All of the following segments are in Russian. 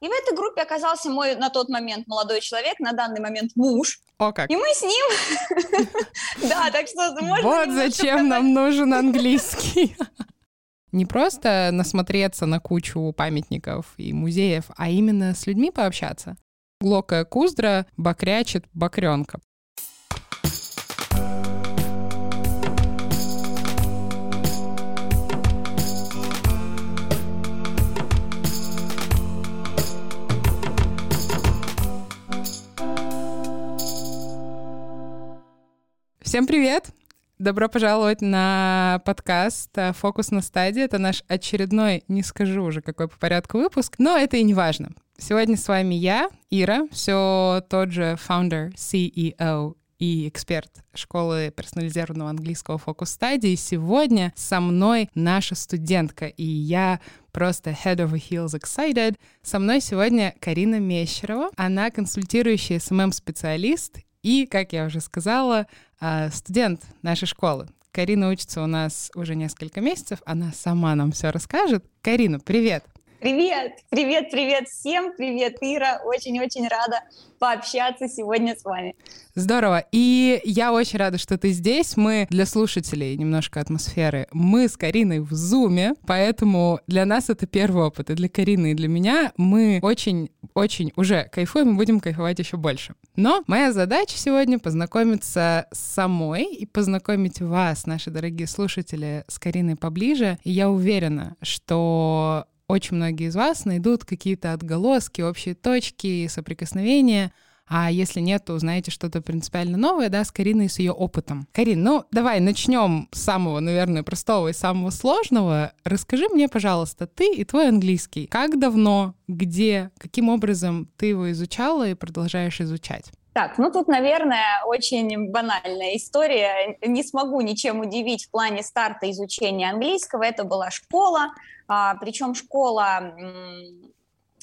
И в этой группе оказался мой на тот момент молодой человек, на данный момент муж. О как. И мы с ним... Да, так что можно Вот зачем нам нужен английский. Не просто насмотреться на кучу памятников и музеев, а именно с людьми пообщаться. Глокая куздра бакрячит бакренка. Всем привет! Добро пожаловать на подкаст «Фокус на стадии». Это наш очередной, не скажу уже какой по порядку выпуск, но это и не важно. Сегодня с вами я, Ира, все тот же founder, CEO и эксперт школы персонализированного английского фокус стадии. Сегодня со мной наша студентка, и я просто head over heels excited. Со мной сегодня Карина Мещерова. Она консультирующий SMM-специалист и, как я уже сказала, а, студент нашей школы. Карина учится у нас уже несколько месяцев, она сама нам все расскажет. Карина, привет! Привет, привет, привет всем, привет, Ира, очень-очень рада пообщаться сегодня с вами. Здорово. И я очень рада, что ты здесь. Мы для слушателей немножко атмосферы. Мы с Кариной в Зуме, поэтому для нас это первый опыт. И для Карины, и для меня мы очень-очень уже кайфуем и будем кайфовать еще больше. Но моя задача сегодня познакомиться с самой и познакомить вас, наши дорогие слушатели, с Кариной поближе. И я уверена, что очень многие из вас найдут какие-то отголоски, общие точки, соприкосновения. А если нет, то узнаете что-то принципиально новое, да, с Кариной и с ее опытом. Карин, ну давай начнем с самого, наверное, простого и самого сложного. Расскажи мне, пожалуйста, ты и твой английский. Как давно, где, каким образом ты его изучала и продолжаешь изучать? Так, ну тут, наверное, очень банальная история. Не смогу ничем удивить в плане старта изучения английского. Это была школа, причем школа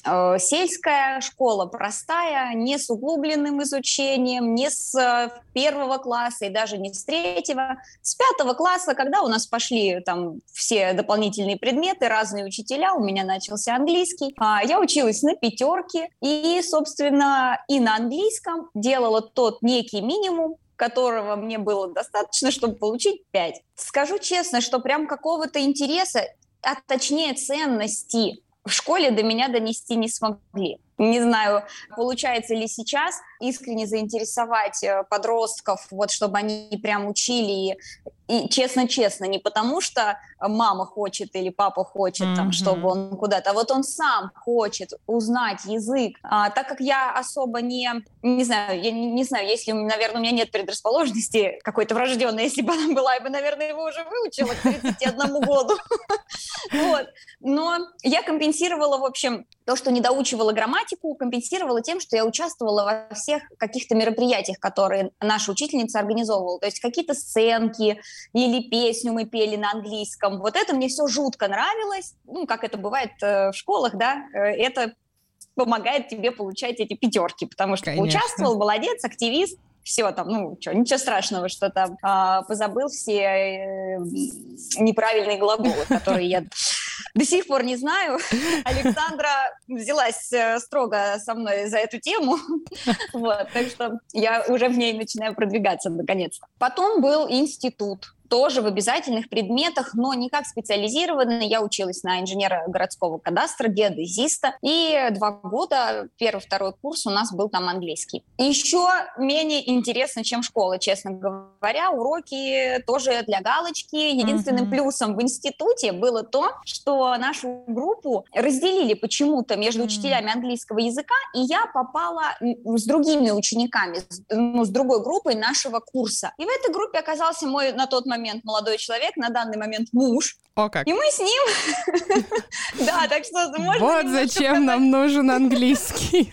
Э, сельская школа простая, не с углубленным изучением, не с э, первого класса и даже не с третьего. С пятого класса, когда у нас пошли там все дополнительные предметы, разные учителя, у меня начался английский, а, я училась на пятерке и, собственно, и на английском делала тот некий минимум, которого мне было достаточно, чтобы получить 5. Скажу честно, что прям какого-то интереса, а точнее ценности в школе до меня донести не смогли. Не знаю, получается ли сейчас искренне заинтересовать э, подростков, вот чтобы они прям учили и честно-честно, не потому что мама хочет или папа хочет, mm-hmm. там, чтобы он куда-то, а вот он сам хочет узнать язык. А, так как я особо не, не знаю, я не, не знаю, если, наверное, у меня нет предрасположенности какой-то врожденной, если бы она была, я бы, наверное, его уже выучила к 31 году. Вот. Но я компенсировала, в общем, то, что не доучивала грамматику, компенсировала тем, что я участвовала во всех каких-то мероприятиях, которые наша учительница организовывала. То есть какие-то сценки или песню мы пели на английском. Вот это мне все жутко нравилось. Ну, как это бывает э, в школах, да, э, это помогает тебе получать эти пятерки, потому что Конечно. поучаствовал, молодец, активист, все там, ну, что, ничего страшного, что там а, позабыл все э, неправильные глаголы, которые я до сих пор не знаю. Александра взялась э, строго со мной за эту тему, вот, так что я уже в ней начинаю продвигаться наконец-то. Потом был институт, тоже в обязательных предметах, но не как специализированно. Я училась на инженера городского кадастра, геодезиста, и два года, первый-второй курс у нас был там английский. Еще менее интересно, чем школа, честно говоря. Уроки тоже для галочки. Единственным mm-hmm. плюсом в институте было то, что нашу группу разделили почему-то между mm-hmm. учителями английского языка, и я попала с другими учениками, ну, с другой группой нашего курса. И в этой группе оказался мой на тот момент момент молодой человек, на данный момент муж. О как. И мы с ним. Да, так что можно... Вот зачем нам нужен английский.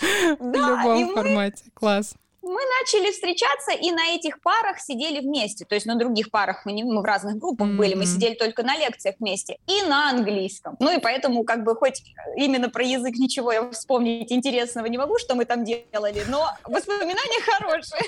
В любом формате. Класс мы начали встречаться и на этих парах сидели вместе. То есть на других парах мы, не, мы в разных группах mm-hmm. были, мы сидели только на лекциях вместе и на английском. Ну и поэтому как бы хоть именно про язык ничего я вспомнить интересного не могу, что мы там делали, но воспоминания хорошие.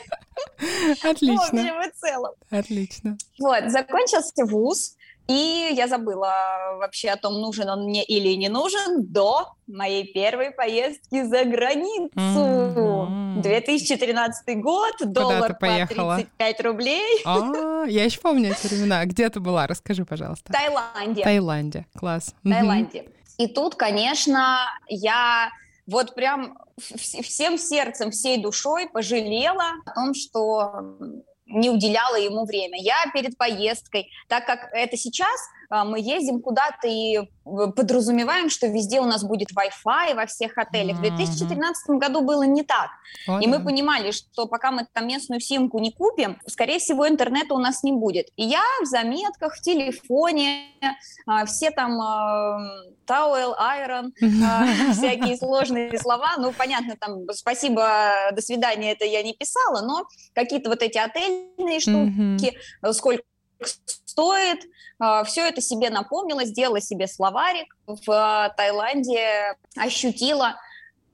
Отлично. В целом. Отлично. Вот, закончился вуз, И я забыла вообще о том, нужен он мне или не нужен, до моей первой поездки за границу. Mm-hmm. 2013 год, Куда доллар по 35 рублей. А, я еще помню эти времена. Где ты была? Расскажи, пожалуйста. Таиланде. Таиланде, класс. Таиланде. И тут, конечно, я вот прям всем сердцем, всей душой пожалела о том, что не уделяла ему время. Я перед поездкой, так как это сейчас мы ездим куда-то и э, подразумеваем, что везде у нас будет Wi-Fi во всех отелях. В 2013 году было не так. О, и мы понимали, что пока мы там местную симку не купим, скорее всего, интернета у нас не будет. И я в заметках, в телефоне, а, все там Towel, Iron, а, всякие сложные слова. Ну, понятно, там спасибо, до свидания, это я не писала, но какие-то вот эти отельные штуки, сколько стоит. А, Все это себе напомнила, сделала себе словарик. В а, Таиланде ощутила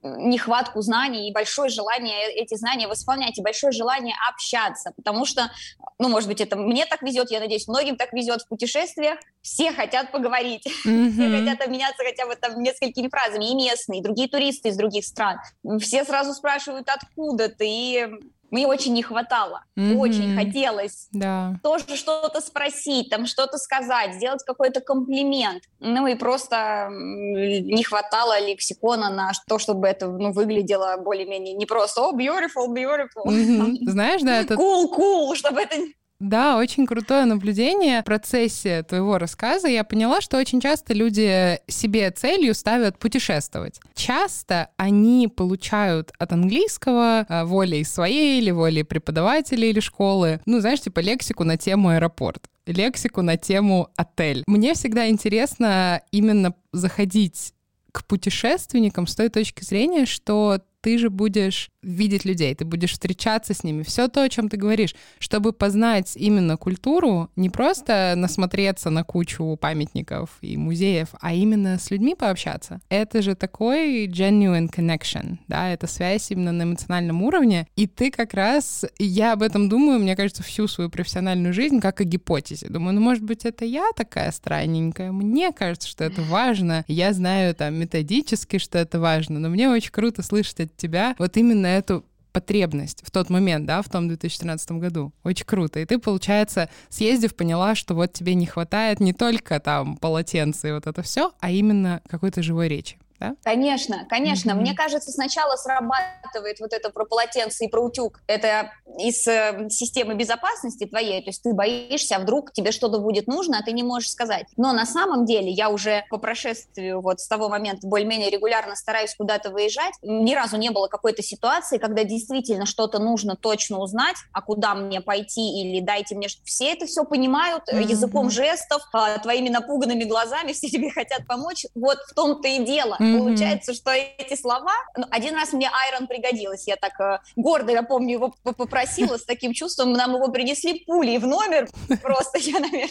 нехватку знаний и большое желание эти знания восполнять, и большое желание общаться, потому что, ну, может быть, это мне так везет, я надеюсь, многим так везет в путешествиях, все хотят поговорить, mm-hmm. все хотят обменяться хотя бы там несколькими фразами, и местные, и другие туристы из других стран, все сразу спрашивают, откуда ты, и мне очень не хватало, mm-hmm. очень хотелось да. тоже что-то спросить, там что-то сказать, сделать какой-то комплимент. Ну и просто не хватало лексикона на то, чтобы это ну, выглядело более-менее не просто «О, oh, beautiful, beautiful». Mm-hmm. Знаешь, да, это... Cool, cool, чтобы это да, очень крутое наблюдение в процессе твоего рассказа. Я поняла, что очень часто люди себе целью ставят путешествовать. Часто они получают от английского а, волей своей или волей преподавателя или школы, ну, знаешь, типа лексику на тему аэропорт лексику на тему отель. Мне всегда интересно именно заходить к путешественникам с той точки зрения, что ты же будешь видеть людей, ты будешь встречаться с ними. Все то, о чем ты говоришь, чтобы познать именно культуру, не просто насмотреться на кучу памятников и музеев, а именно с людьми пообщаться. Это же такой genuine connection, да, это связь именно на эмоциональном уровне. И ты как раз, я об этом думаю, мне кажется, всю свою профессиональную жизнь как о гипотезе. Думаю, ну, может быть, это я такая странненькая, мне кажется, что это важно. Я знаю там методически, что это важно, но мне очень круто слышать от тебя вот именно эту потребность в тот момент, да, в том 2013 году. Очень круто. И ты, получается, съездив, поняла, что вот тебе не хватает не только там полотенца и вот это все, а именно какой-то живой речи да? Конечно, конечно. Mm-hmm. Мне кажется, сначала срабатывает вот это про полотенце и про утюг. Это из э, системы безопасности твоей, то есть ты боишься, а вдруг тебе что-то будет нужно, а ты не можешь сказать. Но на самом деле я уже по прошествию вот с того момента более-менее регулярно стараюсь куда-то выезжать. Ни разу не было какой-то ситуации, когда действительно что-то нужно точно узнать, а куда мне пойти или дайте мне... Все это все понимают mm-hmm. языком жестов, а, твоими напуганными глазами, все тебе хотят помочь. Вот в том-то и дело. Mm-hmm Mm-hmm. Получается, что эти слова... Ну, один раз мне Айрон пригодилось. Я так э, гордо, я помню, его попросила с таким чувством. Нам его принесли пулей в номер. Просто я, наверное,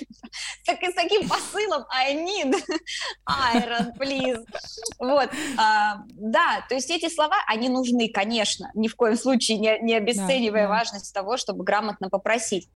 так, с таким посылом I need Айрон, please. Вот. А, да, то есть эти слова, они нужны, конечно, ни в коем случае не, не обесценивая да, да. важность того, чтобы грамотно попросить.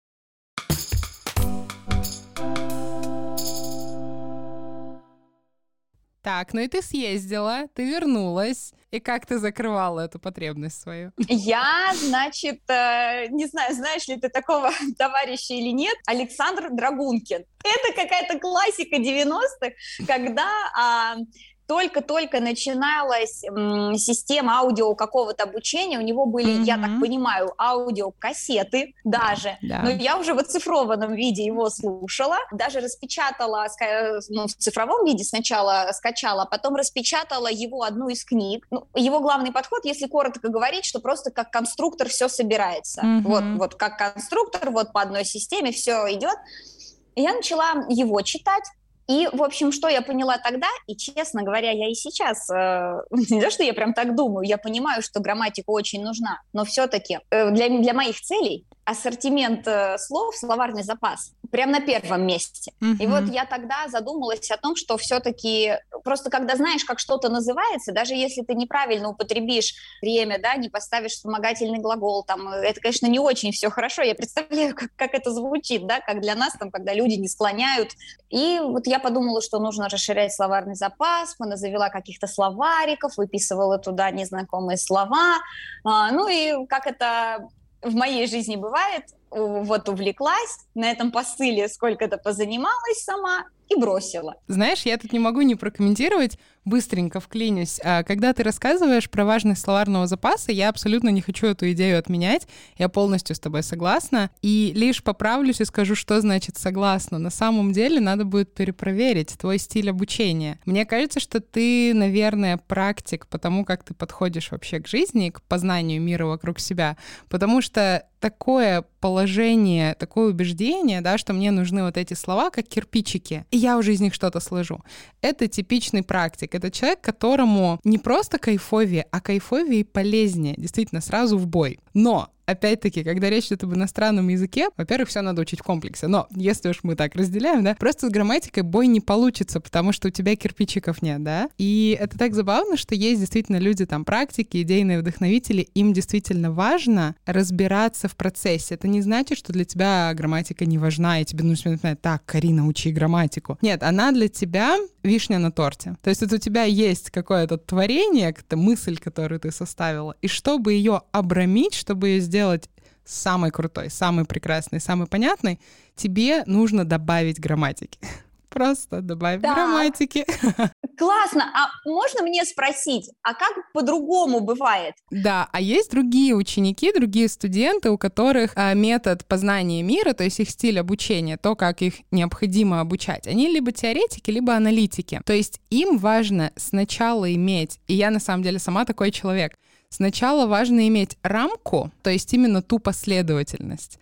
Так, ну и ты съездила, ты вернулась. И как ты закрывала эту потребность свою? Я, значит, э, не знаю, знаешь ли ты такого товарища или нет, Александр Драгункин. Это какая-то классика 90-х, когда а, только-только начиналась м, система аудио какого-то обучения, у него были, mm-hmm. я так понимаю, аудиокассеты даже, да. но я уже в оцифрованном виде его слушала, даже распечатала, ну, в цифровом виде сначала скачала, а потом распечатала его одну из книг. Ну, его главный подход, если коротко говорить, что просто как конструктор все собирается. Mm-hmm. Вот, вот как конструктор, вот по одной системе все идет. Я начала его читать, и, в общем, что я поняла тогда, и, честно говоря, я и сейчас, э, не то, что я прям так думаю, я понимаю, что грамматика очень нужна, но все-таки э, для, для моих целей ассортимент э, слов, словарный запас прям на первом месте. Uh-huh. И вот я тогда задумалась о том, что все-таки просто когда знаешь, как что-то называется, даже если ты неправильно употребишь время, да, не поставишь вспомогательный глагол, там, это, конечно, не очень все хорошо. Я представляю, как, как это звучит, да, как для нас, там, когда люди не склоняют. И вот я подумала, что нужно расширять словарный запас, мы завела каких-то словариков, выписывала туда незнакомые слова. А, ну и как это в моей жизни бывает, вот увлеклась, на этом посыле сколько-то позанималась сама и бросила. Знаешь, я тут не могу не прокомментировать, быстренько вклинюсь. А, когда ты рассказываешь про важность словарного запаса, я абсолютно не хочу эту идею отменять, я полностью с тобой согласна, и лишь поправлюсь и скажу, что значит согласна. На самом деле надо будет перепроверить твой стиль обучения. Мне кажется, что ты, наверное, практик потому, как ты подходишь вообще к жизни, к познанию мира вокруг себя, потому что такое положение, такое убеждение, да, что мне нужны вот эти слова, как кирпичики, и я уже из них что-то сложу. Это типичный практик. Это человек, которому не просто кайфовее, а кайфовее и полезнее. Действительно, сразу в бой. Но опять-таки, когда речь идет об иностранном языке, во-первых, все надо учить в комплексе. Но если уж мы так разделяем, да, просто с грамматикой бой не получится, потому что у тебя кирпичиков нет, да. И это так забавно, что есть действительно люди, там, практики, идейные вдохновители, им действительно важно разбираться в процессе. Это не значит, что для тебя грамматика не важна, и тебе нужно напоминать, так, Карина, учи грамматику. Нет, она для тебя вишня на торте. То есть это у тебя есть какое-то творение, какая-то мысль, которую ты составила, и чтобы ее обрамить, чтобы ее сделать самой крутой, самой прекрасной, самой понятной, тебе нужно добавить грамматики. Просто добавь да. грамматики. Классно. А можно мне спросить, а как по-другому бывает? Да, а есть другие ученики, другие студенты, у которых а, метод познания мира, то есть их стиль обучения, то, как их необходимо обучать, они либо теоретики, либо аналитики. То есть им важно сначала иметь, и я на самом деле сама такой человек, Сначала важно иметь рамку, то есть именно ту последовательность,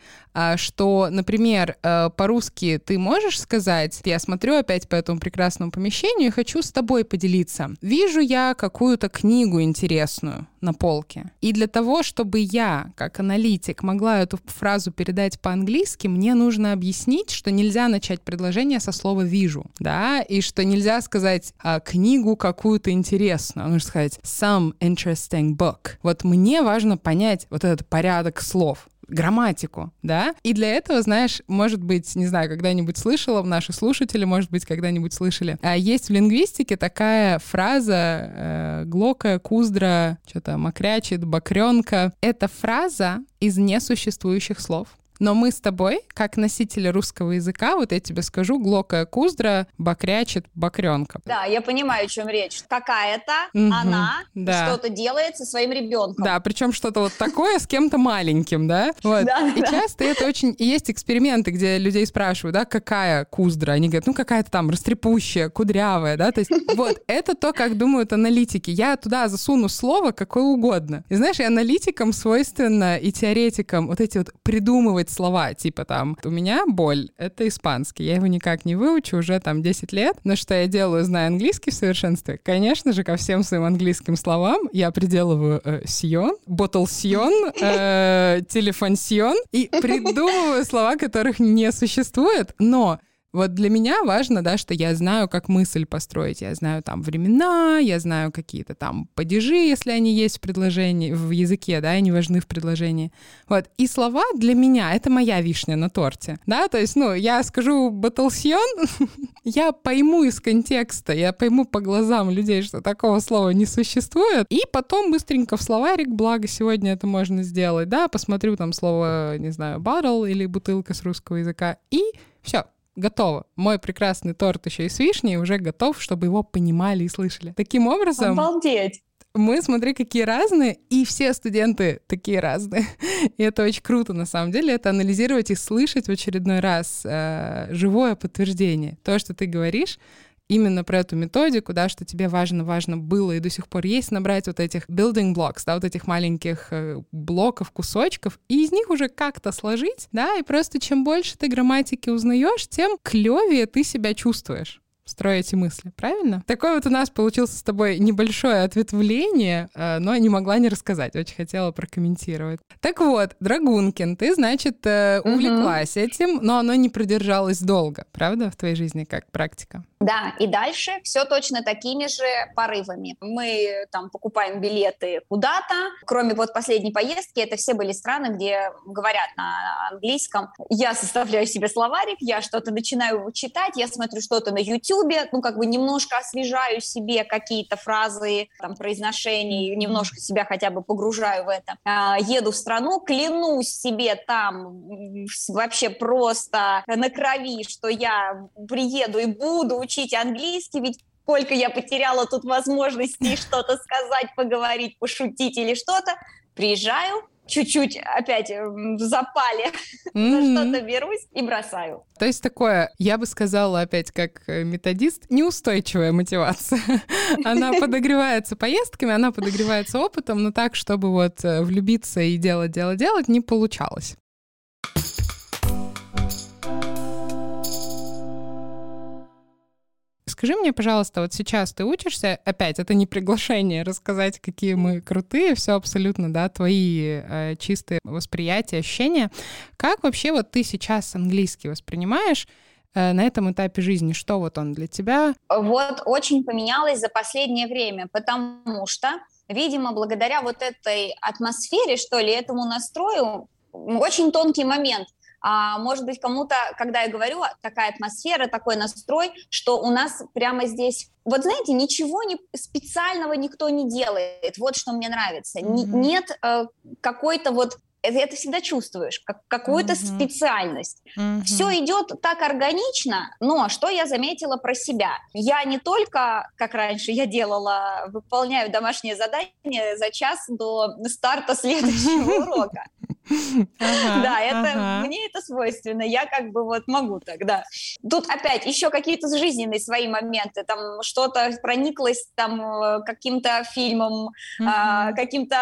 что, например, э, по-русски ты можешь сказать, я смотрю опять по этому прекрасному помещению и хочу с тобой поделиться. Вижу я какую-то книгу интересную на полке. И для того, чтобы я, как аналитик, могла эту фразу передать по-английски, мне нужно объяснить, что нельзя начать предложение со слова «вижу», да, и что нельзя сказать а, книгу какую-то интересную, а нужно сказать «some interesting book». Вот мне важно понять вот этот порядок слов грамматику, да? И для этого, знаешь, может быть, не знаю, когда-нибудь слышала, наши слушатели, может быть, когда-нибудь слышали, а есть в лингвистике такая фраза э, «глока, куздра», что-то «мокрячит», «бакренка». Это фраза из несуществующих слов. Но мы с тобой, как носители русского языка, вот я тебе скажу, глокая куздра бакрячит бакренка. Да, я понимаю, о чем речь. Какая-то угу, она да. что-то делает со своим ребенком. Да, причем что-то вот такое с кем-то маленьким, да? Вот. Да, и да. часто это очень... И есть эксперименты, где людей спрашивают, да, какая куздра? Они говорят, ну какая-то там растрепущая, кудрявая, да? То есть вот это то, как думают аналитики. Я туда засуну слово какое угодно. И знаешь, и аналитикам свойственно, и теоретикам вот эти вот придумывать использовать слова, типа там, у меня боль — это испанский, я его никак не выучу уже там 10 лет, но что я делаю, зная английский в совершенстве? Конечно же, ко всем своим английским словам я приделываю э, сион, ботл сион, э, телефон сион и придумываю слова, которых не существует, но вот для меня важно, да, что я знаю, как мысль построить. Я знаю там времена, я знаю какие-то там падежи, если они есть в предложении, в языке, да, они важны в предложении. Вот. И слова для меня — это моя вишня на торте, да, то есть, ну, я скажу «батлсьон», я пойму из контекста, я пойму по глазам людей, что такого слова не существует, и потом быстренько в словарик, благо сегодня это можно сделать, да, посмотрю там слово, не знаю, bottle или бутылка с русского языка, и все, готово. Мой прекрасный торт еще и с вишней уже готов, чтобы его понимали и слышали. Таким образом... Обалдеть! мы, смотри, какие разные, и все студенты такие разные. И это очень круто, на самом деле, это анализировать и слышать в очередной раз э, живое подтверждение. То, что ты говоришь, именно про эту методику, да, что тебе важно-важно было и до сих пор есть набрать вот этих building blocks, да, вот этих маленьких э, блоков, кусочков, и из них уже как-то сложить, да, и просто чем больше ты грамматики узнаешь, тем клевее ты себя чувствуешь строя эти мысли, правильно? Такое вот у нас получился с тобой небольшое ответвление, э, но не могла не рассказать, очень хотела прокомментировать. Так вот, Драгункин, ты, значит, э, увлеклась угу. этим, но оно не продержалось долго, правда, в твоей жизни как практика? Да, и дальше все точно такими же порывами. Мы там покупаем билеты куда-то, кроме вот последней поездки, это все были страны, где говорят на английском. Я составляю себе словарик, я что-то начинаю читать, я смотрю что-то на YouTube, ну как бы немножко освежаю себе какие-то фразы, там произношений, немножко себя хотя бы погружаю в это. А, еду в страну, клянусь себе там вообще просто на крови, что я приеду и буду учить английский, ведь сколько я потеряла тут возможностей что-то сказать, поговорить, пошутить или что-то. Приезжаю, чуть-чуть опять в запале mm-hmm. за что-то берусь и бросаю. То есть такое, я бы сказала опять как э, методист, неустойчивая мотивация. Она подогревается поездками, она подогревается опытом, но так, чтобы вот э, влюбиться и делать, делать, делать, не получалось. Скажи мне, пожалуйста, вот сейчас ты учишься, опять, это не приглашение рассказать, какие мы крутые, все абсолютно, да, твои э, чистые восприятия, ощущения. Как вообще вот ты сейчас английский воспринимаешь? Э, на этом этапе жизни? Что вот он для тебя? Вот очень поменялось за последнее время, потому что, видимо, благодаря вот этой атмосфере, что ли, этому настрою, очень тонкий момент. А, может быть, кому-то, когда я говорю, такая атмосфера, такой настрой, что у нас прямо здесь, вот знаете, ничего не, специального никто не делает. Вот что мне нравится. Mm-hmm. Нет э, какой-то вот это, это всегда чувствуешь, как какую-то mm-hmm. специальность. Mm-hmm. Все идет так органично, но что я заметила про себя? Я не только, как раньше я делала, выполняю домашнее задание за час до старта следующего урока. Да, это мне это свойственно. Я как бы вот могу тогда. Тут опять еще какие-то жизненные свои моменты. Там что-то прониклось там э, каким-то фильмом, а, каким-то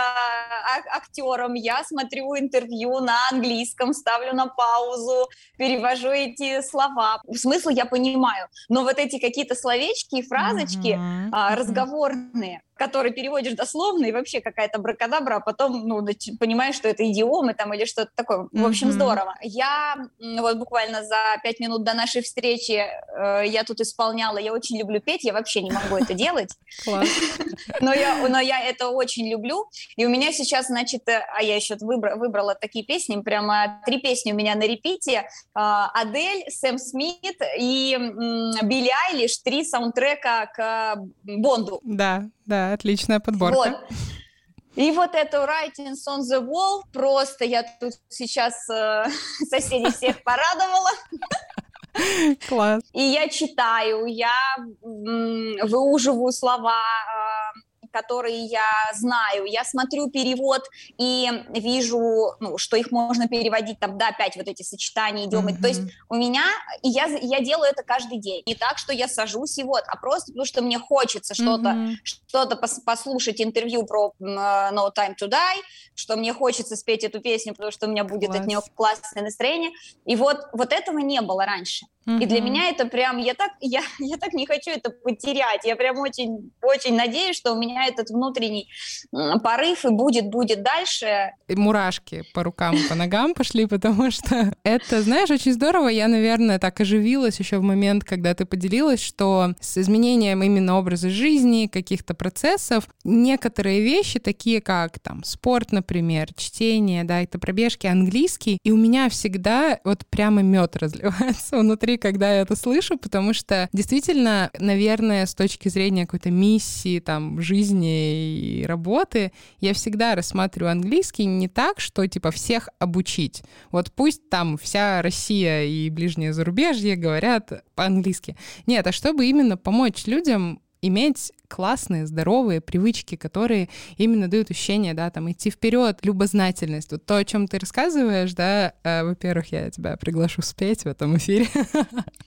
актером. Я смотрю интервью на английском, ставлю на паузу, перевожу эти слова. Смысл я понимаю, но вот эти какие-то словечки и фразочки а, разговорные, который переводишь дословно, и вообще какая-то бракадабра, а потом, ну, понимаешь, что это идиомы там или что-то такое. В общем, mm-hmm. здорово. Я вот буквально за пять минут до нашей встречи э, я тут исполняла, я очень люблю петь, я вообще не могу это делать. Но я, но я это очень люблю. И у меня сейчас, значит, э, а я еще выбрала такие песни, прямо три песни у меня на репите. А, Адель, Сэм Смит и Билли Айлиш, три саундтрека к Бонду. Да, да, отличная подборка. Вот. И вот эту Writings on the Wall, просто я тут сейчас э, соседей всех порадовала. Класс. И я читаю, я выуживаю слова, э, которые я знаю. Я смотрю перевод и вижу, ну, что их можно переводить там, да, опять вот эти сочетания, идиомы. Mm-hmm. То есть у меня, и я, я делаю это каждый день. Не так, что я сажусь и вот, а просто потому, что мне хочется что-то, mm-hmm. что-то пос- послушать интервью про uh, No Time to Die, что мне хочется спеть эту песню, потому что у меня будет Класс. от нее классное настроение. И вот, вот этого не было раньше. И для меня это прям, я так, я, я так не хочу это потерять. Я прям очень, очень надеюсь, что у меня этот внутренний порыв и будет, будет дальше. И мурашки по рукам по ногам пошли, потому что это, знаешь, очень здорово. Я, наверное, так оживилась еще в момент, когда ты поделилась, что с изменением именно образа жизни, каких-то процессов, некоторые вещи, такие как там спорт, например, чтение, да, это пробежки, английский, и у меня всегда вот прямо мед разливается внутри когда я это слышу, потому что действительно, наверное, с точки зрения какой-то миссии, там, жизни и работы, я всегда рассматриваю английский не так, что, типа, всех обучить. Вот пусть там вся Россия и ближнее зарубежье говорят по-английски. Нет, а чтобы именно помочь людям иметь классные, здоровые привычки, которые именно дают ощущение, да, там, идти вперед, любознательность. Вот то, о чем ты рассказываешь, да, э, во-первых, я тебя приглашу спеть в этом эфире.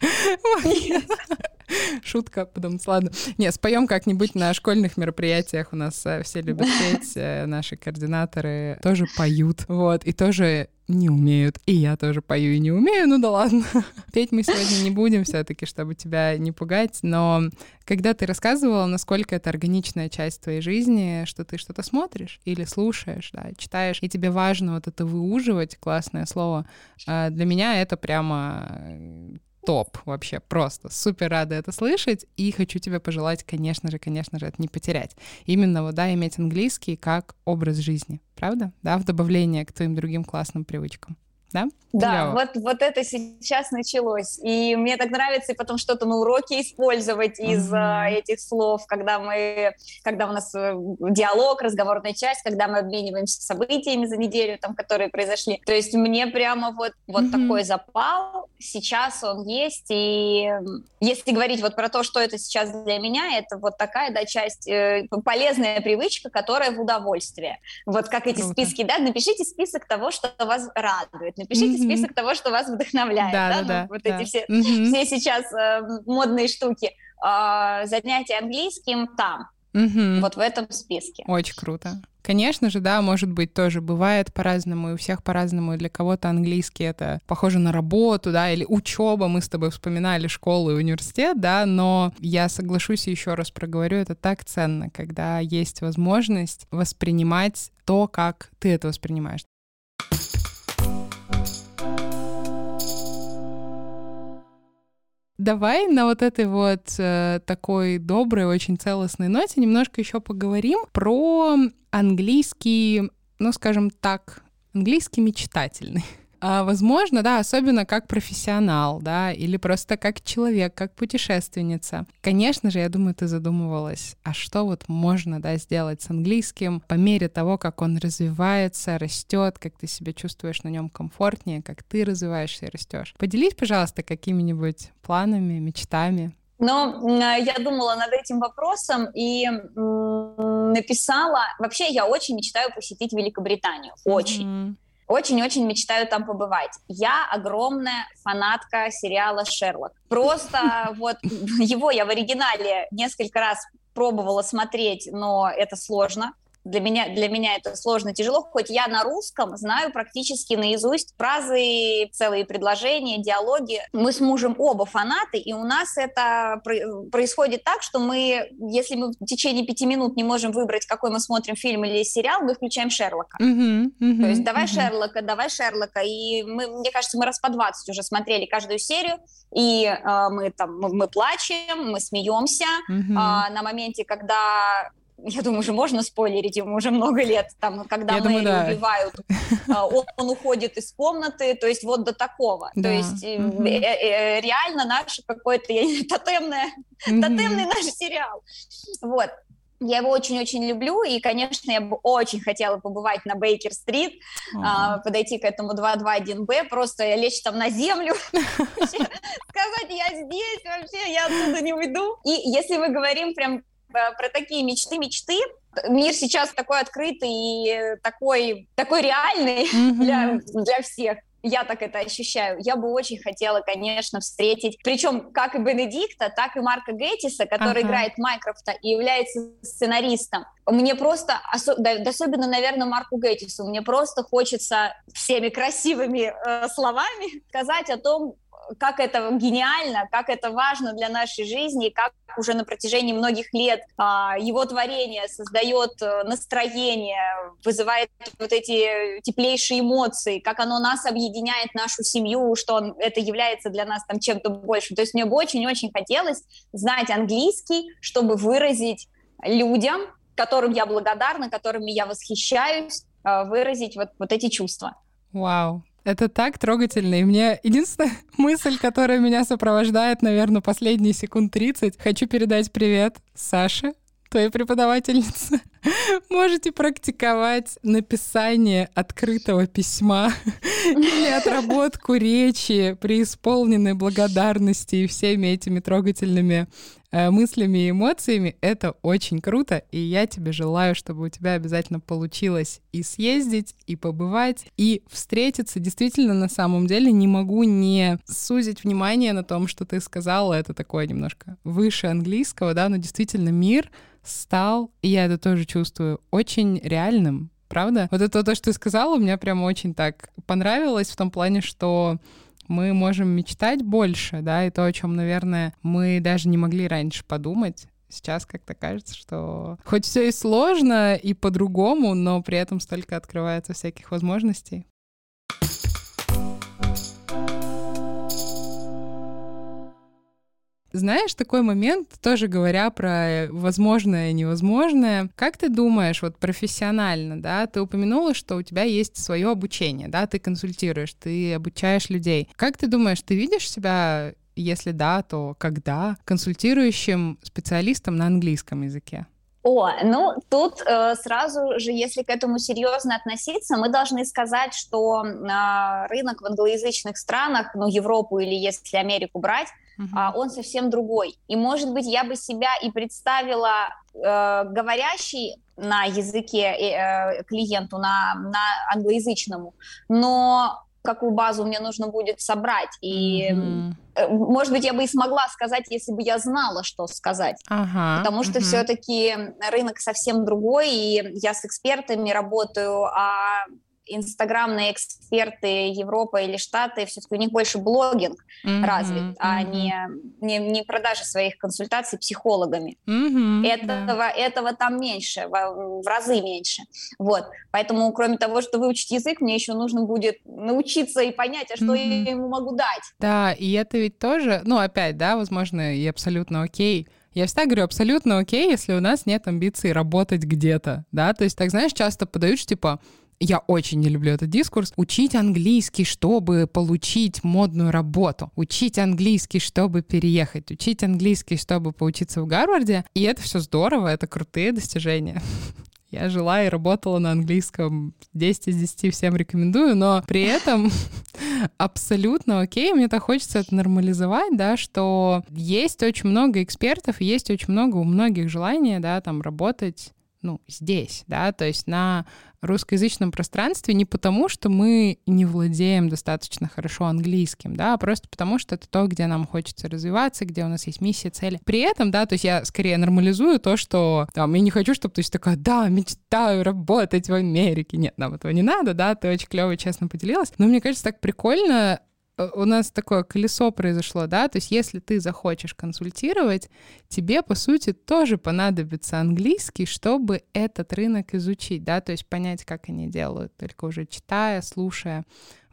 Шутка, потом, ладно. Не, споем как-нибудь на школьных мероприятиях. У нас э, все любят петь, э, наши координаторы тоже поют. Вот, и тоже не умеют. И я тоже пою и не умею, ну да ладно. Петь мы сегодня не будем все таки чтобы тебя не пугать, но когда ты рассказывала, насколько это органичная часть твоей жизни, что ты что-то смотришь или слушаешь, да, читаешь, и тебе важно вот это выуживать, классное слово, а для меня это прямо топ вообще, просто супер рада это слышать, и хочу тебе пожелать, конечно же, конечно же, это не потерять. Именно вот, да, иметь английский как образ жизни, правда? Да, в добавление к твоим другим классным привычкам да? Да, вот, вот это сейчас началось. И мне так нравится и потом что-то на уроке использовать mm-hmm. из uh, этих слов, когда мы, когда у нас э, диалог, разговорная часть, когда мы обмениваемся событиями за неделю, там, которые произошли. То есть мне прямо вот, вот mm-hmm. такой запал, сейчас он есть. И если говорить вот про то, что это сейчас для меня, это вот такая, да, часть, э, полезная привычка, которая в удовольствие. Вот как эти Круто. списки, да, напишите список того, что вас радует Напишите mm-hmm. список того, что вас вдохновляет. Да, да, да. Ну, вот да. эти все, mm-hmm. все сейчас э, модные штуки. Э, занятия английским там. Угу. Вот в этом списке. Очень круто. Конечно же, да, может быть, тоже бывает по-разному, и у всех по-разному. И для кого-то английский это похоже на работу, да, или учеба. Мы с тобой вспоминали школу и университет, да, но я соглашусь и еще раз проговорю, это так ценно, когда есть возможность воспринимать то, как ты это воспринимаешь. Давай на вот этой вот э, такой доброй, очень целостной ноте немножко еще поговорим про английский, ну, скажем так, английский мечтательный. А, возможно, да, особенно как профессионал, да, или просто как человек, как путешественница. Конечно же, я думаю, ты задумывалась, а что вот можно, да, сделать с английским по мере того, как он развивается, растет, как ты себя чувствуешь на нем комфортнее, как ты развиваешься и растешь. Поделись, пожалуйста, какими-нибудь планами, мечтами. Но я думала над этим вопросом и написала. Вообще, я очень мечтаю посетить Великобританию. Очень. Mm-hmm. Очень-очень мечтаю там побывать. Я огромная фанатка сериала «Шерлок». Просто вот его я в оригинале несколько раз пробовала смотреть, но это сложно для меня, для меня это сложно, тяжело, хоть я на русском знаю практически наизусть фразы, целые предложения, диалоги. Мы с мужем оба фанаты, и у нас это происходит так, что мы, если мы в течение пяти минут не можем выбрать, какой мы смотрим фильм или сериал, мы включаем Шерлока. Mm-hmm, mm-hmm, То есть давай mm-hmm. Шерлока, давай Шерлока. И мы, мне кажется, мы раз по 20 уже смотрели каждую серию, и э, мы там мы, мы плачем, мы смеемся. Mm-hmm. Э, на моменте, когда я думаю, уже можно спойлерить, ему уже много лет, там, когда я Мэри да. убивают, а, он, он уходит из комнаты, то есть вот до такого. Да. То есть угу. э, э, реально наш какой-то тотемное, угу. тотемный наш сериал. Вот. Я его очень-очень люблю, и, конечно, я бы очень хотела побывать на Бейкер-стрит, uh-huh. подойти к этому 221Б, просто лечь там на землю, сказать, я здесь, вообще, я оттуда не уйду. И если мы говорим прям про такие мечты-мечты. Мир сейчас такой открытый и такой, такой реальный mm-hmm. для, для всех. Я так это ощущаю. Я бы очень хотела, конечно, встретить, причем как и Бенедикта, так и Марка Геттиса, который ага. играет Майкрофта и является сценаристом. Мне просто, особенно, наверное, Марку Геттису, мне просто хочется всеми красивыми э, словами сказать о том, как это гениально, как это важно для нашей жизни, как уже на протяжении многих лет а, его творение создает э, настроение, вызывает вот эти теплейшие эмоции, как оно нас объединяет, нашу семью, что он, это является для нас там чем-то большим. То есть мне бы очень-очень хотелось знать английский, чтобы выразить людям, которым я благодарна, которыми я восхищаюсь, э, выразить вот, вот эти чувства. Вау, это так трогательно. И мне единственная мысль, которая меня сопровождает, наверное, последние секунд 30, хочу передать привет Саше, твоей преподавательнице. Можете практиковать написание открытого письма или отработку речи, преисполненной благодарности и всеми этими трогательными э, мыслями и эмоциями. Это очень круто, и я тебе желаю, чтобы у тебя обязательно получилось и съездить, и побывать, и встретиться. Действительно, на самом деле не могу не сузить внимание на том, что ты сказала. Это такое немножко выше английского, да, но действительно мир — стал, и я это тоже чувствую, очень реальным, правда? Вот это то, что ты сказала, мне прямо очень так понравилось в том плане, что мы можем мечтать больше, да, и то, о чем, наверное, мы даже не могли раньше подумать. Сейчас как-то кажется, что хоть все и сложно, и по-другому, но при этом столько открывается всяких возможностей. Знаешь, такой момент, тоже говоря про возможное и невозможное, как ты думаешь, вот профессионально, да, ты упомянула, что у тебя есть свое обучение, да, ты консультируешь, ты обучаешь людей. Как ты думаешь, ты видишь себя, если да, то когда, консультирующим специалистом на английском языке? О, ну тут э, сразу же, если к этому серьезно относиться, мы должны сказать, что э, рынок в англоязычных странах, ну Европу или если Америку брать, uh-huh. он совсем другой. И, может быть, я бы себя и представила э, говорящий на языке э, клиенту, на, на англоязычному, но какую базу мне нужно будет собрать. И, mm-hmm. может быть, я бы и смогла сказать, если бы я знала, что сказать. Uh-huh, Потому что uh-huh. все-таки рынок совсем другой, и я с экспертами работаю, а инстаграмные эксперты Европа или Штаты, все-таки у них больше блогинг mm-hmm, развит, mm-hmm. а не, не, не продажа своих консультаций психологами. Mm-hmm, этого, да. этого там меньше, в, в разы меньше. Вот. Поэтому, кроме того, что выучить язык, мне еще нужно будет научиться и понять, а что mm-hmm. я ему могу дать. Да, и это ведь тоже, ну, опять, да, возможно, и абсолютно окей, я всегда говорю, абсолютно окей, если у нас нет амбиций работать где-то, да, то есть, так знаешь, часто подают, что, типа, я очень не люблю этот дискурс, учить английский, чтобы получить модную работу, учить английский, чтобы переехать, учить английский, чтобы поучиться в Гарварде. И это все здорово, это крутые достижения. Я жила и работала на английском 10 из 10, всем рекомендую, но при этом абсолютно окей, мне так хочется это нормализовать, да, что есть очень много экспертов, есть очень много у многих желания, да, там работать ну, здесь, да, то есть на русскоязычном пространстве не потому, что мы не владеем достаточно хорошо английским, да, а просто потому, что это то, где нам хочется развиваться, где у нас есть миссия, цели. При этом, да, то есть я скорее нормализую то, что там, я не хочу, чтобы ты такая, да, мечтаю работать в Америке. Нет, нам этого не надо, да, ты очень клево честно поделилась. Но мне кажется, так прикольно у нас такое колесо произошло, да, то есть если ты захочешь консультировать, тебе, по сути, тоже понадобится английский, чтобы этот рынок изучить, да, то есть понять, как они делают, только уже читая, слушая.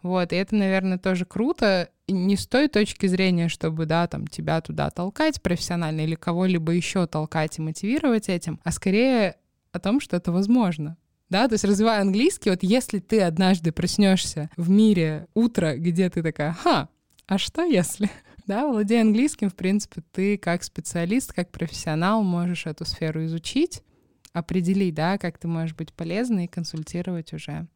Вот, и это, наверное, тоже круто, не с той точки зрения, чтобы, да, там, тебя туда толкать профессионально или кого-либо еще толкать и мотивировать этим, а скорее о том, что это возможно да, то есть развивая английский, вот если ты однажды проснешься в мире утро, где ты такая, ха, а что если? Да, владея английским, в принципе, ты как специалист, как профессионал можешь эту сферу изучить, определить, да, как ты можешь быть полезной и консультировать уже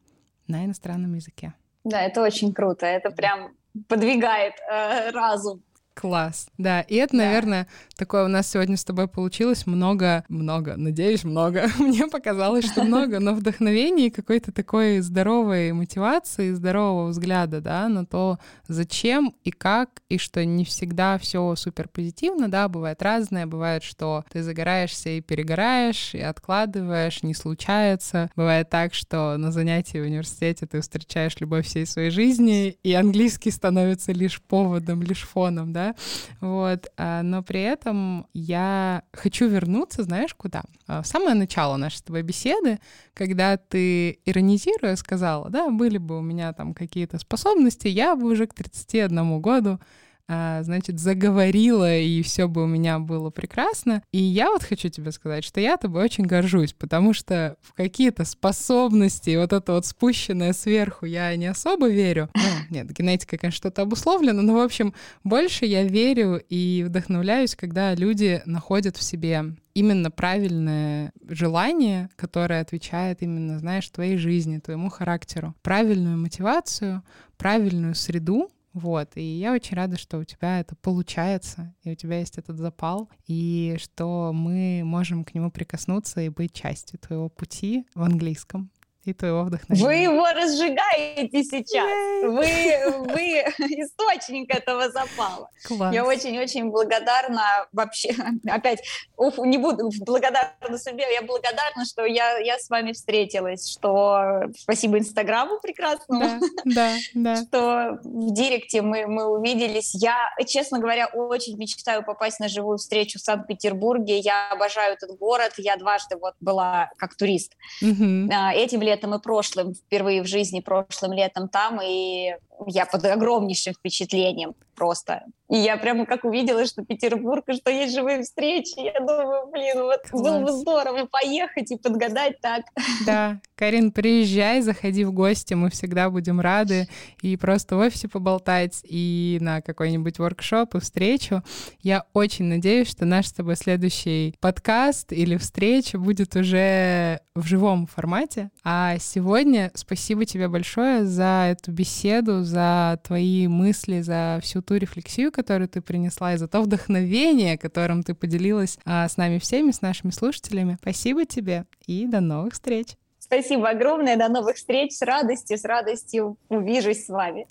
на иностранном языке. Да, это очень круто, это прям подвигает э, разум Класс, да. И это, да. наверное, такое у нас сегодня с тобой получилось много, много, надеюсь, много. Мне показалось, что много, но вдохновения и какой-то такой здоровой мотивации, здорового взгляда, да, на то, зачем и как, и что не всегда все супер позитивно, да, бывает разное, бывает, что ты загораешься и перегораешь, и откладываешь, не случается. Бывает так, что на занятии в университете ты встречаешь любовь всей своей жизни, и английский становится лишь поводом, лишь фоном, да, да, вот, а, но при этом я хочу вернуться, знаешь, куда? А, в самое начало нашей с тобой беседы, когда ты, иронизируя, сказала, да, были бы у меня там какие-то способности, я бы уже к 31 году значит, заговорила, и все бы у меня было прекрасно. И я вот хочу тебе сказать, что я тобой очень горжусь, потому что в какие-то способности, вот это вот спущенное сверху, я не особо верю. Ну, нет, генетика, конечно, что-то обусловлено, но, в общем, больше я верю и вдохновляюсь, когда люди находят в себе именно правильное желание, которое отвечает именно, знаешь, твоей жизни, твоему характеру, правильную мотивацию, правильную среду, вот, и я очень рада, что у тебя это получается, и у тебя есть этот запал, и что мы можем к нему прикоснуться и быть частью твоего пути в английском и твоего вдохновения. Вы его разжигаете сейчас. Вы, вы источник этого запала. Класс. Я очень-очень благодарна вообще. Опять, уф, не буду благодарна себе, я благодарна, что я, я с вами встретилась, что спасибо Инстаграму прекрасному, да, да, да. что в Директе мы, мы увиделись. Я, честно говоря, очень мечтаю попасть на живую встречу в Санкт-Петербурге. Я обожаю этот город. Я дважды вот была как турист. Угу. Этим летом летом и прошлым, впервые в жизни прошлым летом там, и я под огромнейшим впечатлением просто. И я прямо как увидела, что Петербург, и что есть живые встречи, я думаю, блин, вот Класс. было бы здорово поехать и подгадать так. Да, Карин, приезжай, заходи в гости, мы всегда будем рады и просто в офисе поболтать, и на какой-нибудь воркшоп и встречу. Я очень надеюсь, что наш с тобой следующий подкаст или встреча будет уже в живом формате. А сегодня спасибо тебе большое за эту беседу, за твои мысли, за всю ту рефлексию, которую ты принесла, и за то вдохновение, которым ты поделилась а, с нами всеми, с нашими слушателями. Спасибо тебе и до новых встреч. Спасибо огромное, до новых встреч, с радостью, с радостью увижусь с вами.